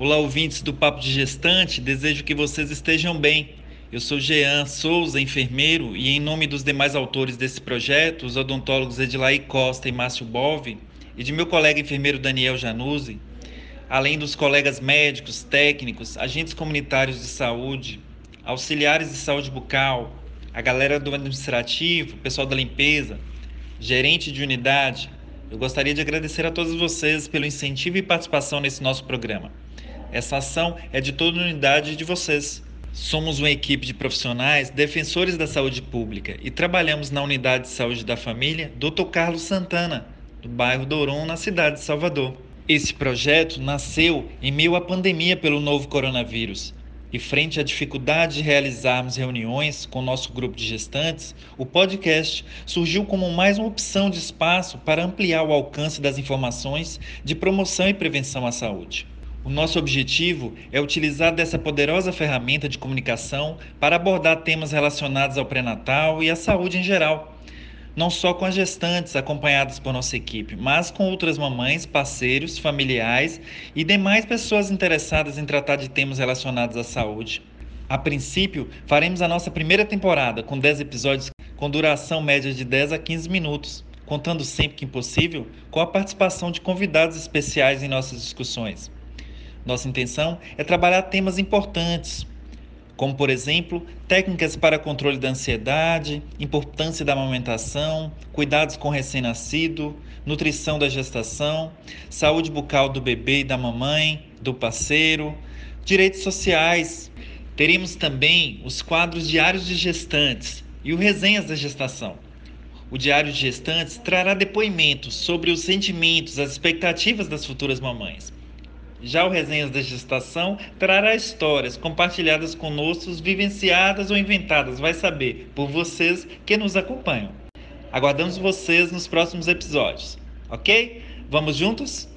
Olá, ouvintes do Papo de Gestante, desejo que vocês estejam bem. Eu sou Jean Souza, enfermeiro, e em nome dos demais autores desse projeto, os odontólogos Edilaí Costa e Márcio Bove, e de meu colega enfermeiro Daniel Januzzi, além dos colegas médicos, técnicos, agentes comunitários de saúde, auxiliares de saúde bucal, a galera do administrativo, pessoal da limpeza, gerente de unidade, eu gostaria de agradecer a todos vocês pelo incentivo e participação nesse nosso programa. Essa ação é de toda a unidade de vocês. Somos uma equipe de profissionais defensores da saúde pública e trabalhamos na unidade de saúde da família Dr. Carlos Santana, do bairro Douron, na cidade de Salvador. Esse projeto nasceu em meio à pandemia pelo novo coronavírus. E frente à dificuldade de realizarmos reuniões com nosso grupo de gestantes, o podcast surgiu como mais uma opção de espaço para ampliar o alcance das informações de promoção e prevenção à saúde. O nosso objetivo é utilizar dessa poderosa ferramenta de comunicação para abordar temas relacionados ao pré-natal e à saúde em geral, não só com as gestantes acompanhadas por nossa equipe, mas com outras mamães, parceiros, familiares e demais pessoas interessadas em tratar de temas relacionados à saúde. A princípio, faremos a nossa primeira temporada com 10 episódios com duração média de 10 a 15 minutos, contando sempre que possível com a participação de convidados especiais em nossas discussões. Nossa intenção é trabalhar temas importantes, como, por exemplo, técnicas para controle da ansiedade, importância da amamentação, cuidados com recém-nascido, nutrição da gestação, saúde bucal do bebê e da mamãe, do parceiro, direitos sociais. Teremos também os quadros diários de gestantes e o resenhas da gestação. O Diário de Gestantes trará depoimentos sobre os sentimentos, as expectativas das futuras mamães. Já o Resenhas da Gestação trará histórias compartilhadas conosco, vivenciadas ou inventadas, vai saber, por vocês que nos acompanham. Aguardamos vocês nos próximos episódios, ok? Vamos juntos?